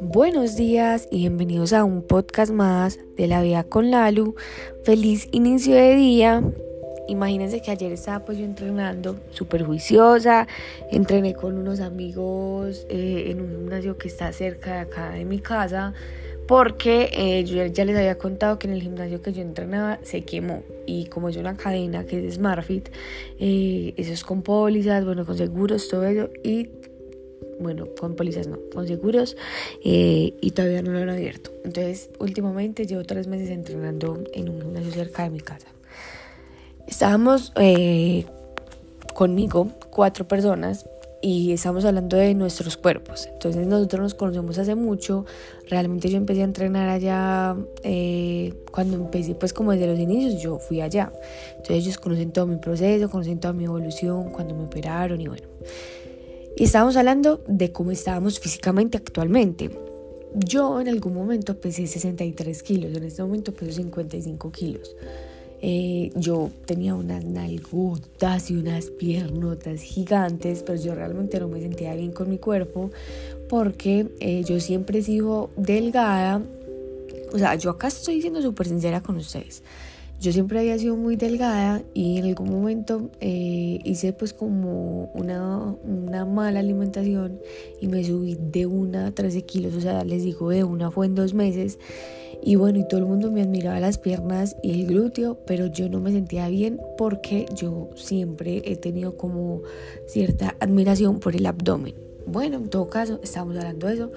Buenos días y bienvenidos a un podcast más de la vida con Lalu. Feliz inicio de día. Imagínense que ayer estaba pues yo entrenando súper juiciosa, entrené con unos amigos eh, en un gimnasio que está cerca de acá de mi casa porque eh, yo ya les había contado que en el gimnasio que yo entrenaba se quemó y como es una cadena que es SmartFit, eh, eso es con pólizas, bueno, con seguros, todo eso y bueno, con pólizas no, con seguros eh, y todavía no lo han abierto. Entonces, últimamente llevo tres meses entrenando en un gimnasio cerca de mi casa. Estábamos eh, conmigo cuatro personas y estamos hablando de nuestros cuerpos. Entonces nosotros nos conocemos hace mucho. Realmente yo empecé a entrenar allá eh, cuando empecé, pues como desde los inicios yo fui allá. Entonces ellos conocen todo mi proceso, conocen toda mi evolución, cuando me operaron y bueno. Y estábamos hablando de cómo estábamos físicamente actualmente. Yo en algún momento pesé 63 kilos, en este momento peso 55 kilos. Eh, yo tenía unas nalgotas y unas piernotas gigantes, pero yo realmente no me sentía bien con mi cuerpo porque eh, yo siempre he sido delgada. O sea, yo acá estoy siendo súper sincera con ustedes. Yo siempre había sido muy delgada y en algún momento eh, hice pues como una, una, mala alimentación y me subí de una a 13 kilos, o sea, les digo de una fue en dos meses y bueno, y todo el mundo me admiraba las piernas y el glúteo, pero yo no me sentía bien porque yo siempre he tenido como cierta admiración por el abdomen. Bueno, en todo caso, estábamos hablando de eso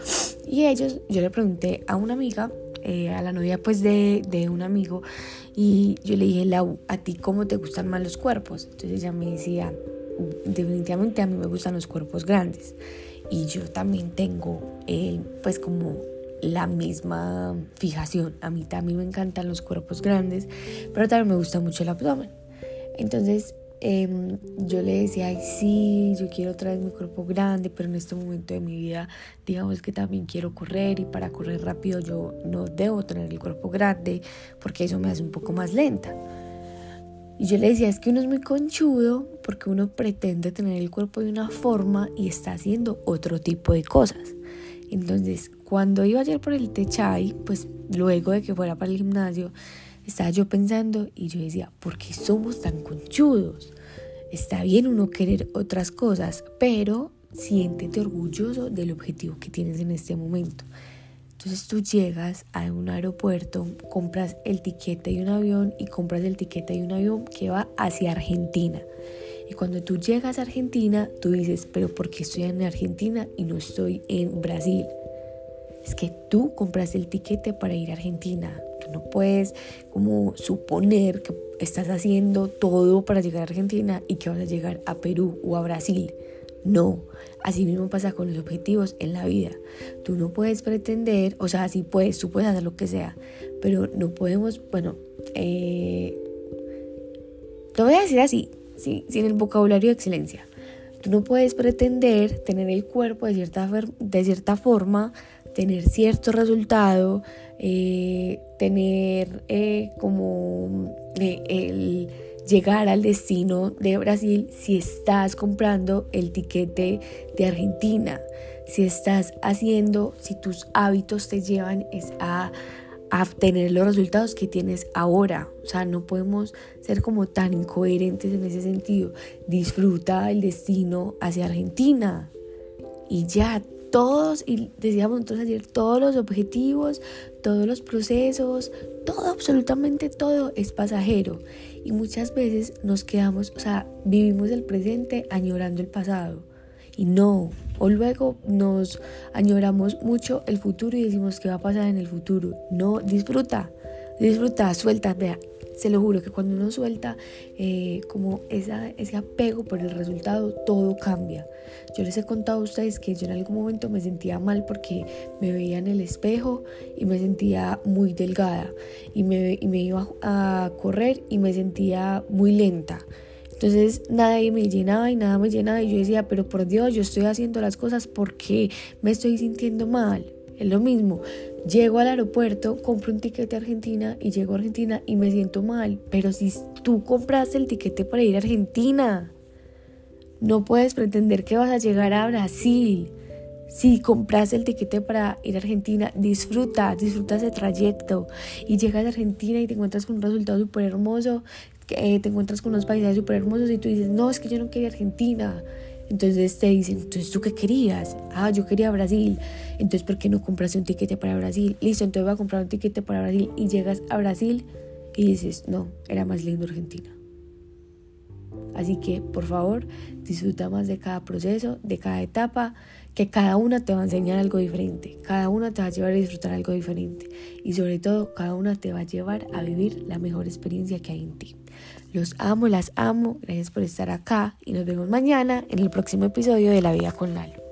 y ellos, yo le pregunté a una amiga, eh, a la novia pues de, de un amigo, y yo le dije, Lau, ¿a ti cómo te gustan más los cuerpos? Entonces ella me decía, definitivamente a mí me gustan los cuerpos grandes. Y yo también tengo, eh, pues como la misma fijación. A mí también me encantan los cuerpos grandes, pero también me gusta mucho el abdomen. Entonces Em, yo le decía, ay, sí, yo quiero traer mi cuerpo grande, pero en este momento de mi vida, digamos que también quiero correr y para correr rápido yo no debo tener el cuerpo grande porque eso me hace un poco más lenta. Y yo le decía, es que uno es muy conchudo porque uno pretende tener el cuerpo de una forma y está haciendo otro tipo de cosas. Entonces, cuando iba ayer por el Techay, pues luego de que fuera para el gimnasio, estaba yo pensando y yo decía, ¿por qué somos tan conchudos? Está bien uno querer otras cosas, pero siéntete orgulloso del objetivo que tienes en este momento. Entonces tú llegas a un aeropuerto, compras el tiquete de un avión y compras el tiquete de un avión que va hacia Argentina. Y cuando tú llegas a Argentina, tú dices, pero ¿por qué estoy en Argentina y no estoy en Brasil? Es que tú compras el tiquete para ir a Argentina. Tú no puedes como suponer que estás haciendo todo para llegar a Argentina y que vas a llegar a Perú o a Brasil. No, así mismo pasa con los objetivos en la vida. Tú no puedes pretender, o sea, sí puedes, tú puedes hacer lo que sea, pero no podemos, bueno, eh, voy a decir así, sin el vocabulario de excelencia. Tú no puedes pretender tener el cuerpo de cierta, de cierta forma, tener cierto resultado, eh, tener eh, como eh, el llegar al destino de Brasil si estás comprando el tiquete de Argentina, si estás haciendo, si tus hábitos te llevan es a, a tener los resultados que tienes ahora. O sea, no podemos ser como tan incoherentes en ese sentido. Disfruta el destino hacia Argentina y ya todos, y decíamos entonces ayer, todos los objetivos, todos los procesos, todo, absolutamente todo es pasajero. Y muchas veces nos quedamos, o sea, vivimos el presente añorando el pasado. Y no, o luego nos añoramos mucho el futuro y decimos qué va a pasar en el futuro. No, disfruta, disfruta, suelta, vea, se lo juro que cuando uno suelta eh, como esa, ese apego por el resultado, todo cambia. Yo les he contado a ustedes que yo en algún momento me sentía mal porque me veía en el espejo y me sentía muy delgada y me, y me iba a correr y me sentía muy lenta. Entonces nada me llenaba y nada me llenaba y yo decía, pero por Dios, yo estoy haciendo las cosas porque me estoy sintiendo mal. Es lo mismo, llego al aeropuerto, compro un tiquete a Argentina y llego a Argentina y me siento mal, pero si tú compraste el tiquete para ir a Argentina, No puedes pretender que vas a llegar a Brasil. Si compras el tiquete para ir a Argentina, disfruta, disfruta ese trayecto y llegas a Argentina y te encuentras con un resultado súper hermoso, eh, te encuentras con unos paisajes súper hermosos y tú dices, no, es que yo no quería Argentina. Entonces te dicen, entonces tú qué querías? Ah, yo quería Brasil. Entonces, ¿por qué no compraste un tiquete para Brasil? Listo, entonces voy a comprar un tiquete para Brasil y llegas a Brasil y dices, no, era más lindo Argentina. Así que, por favor, disfruta más de cada proceso, de cada etapa, que cada una te va a enseñar algo diferente, cada una te va a llevar a disfrutar algo diferente y sobre todo, cada una te va a llevar a vivir la mejor experiencia que hay en ti. Los amo, las amo, gracias por estar acá y nos vemos mañana en el próximo episodio de La Vida con Lalo.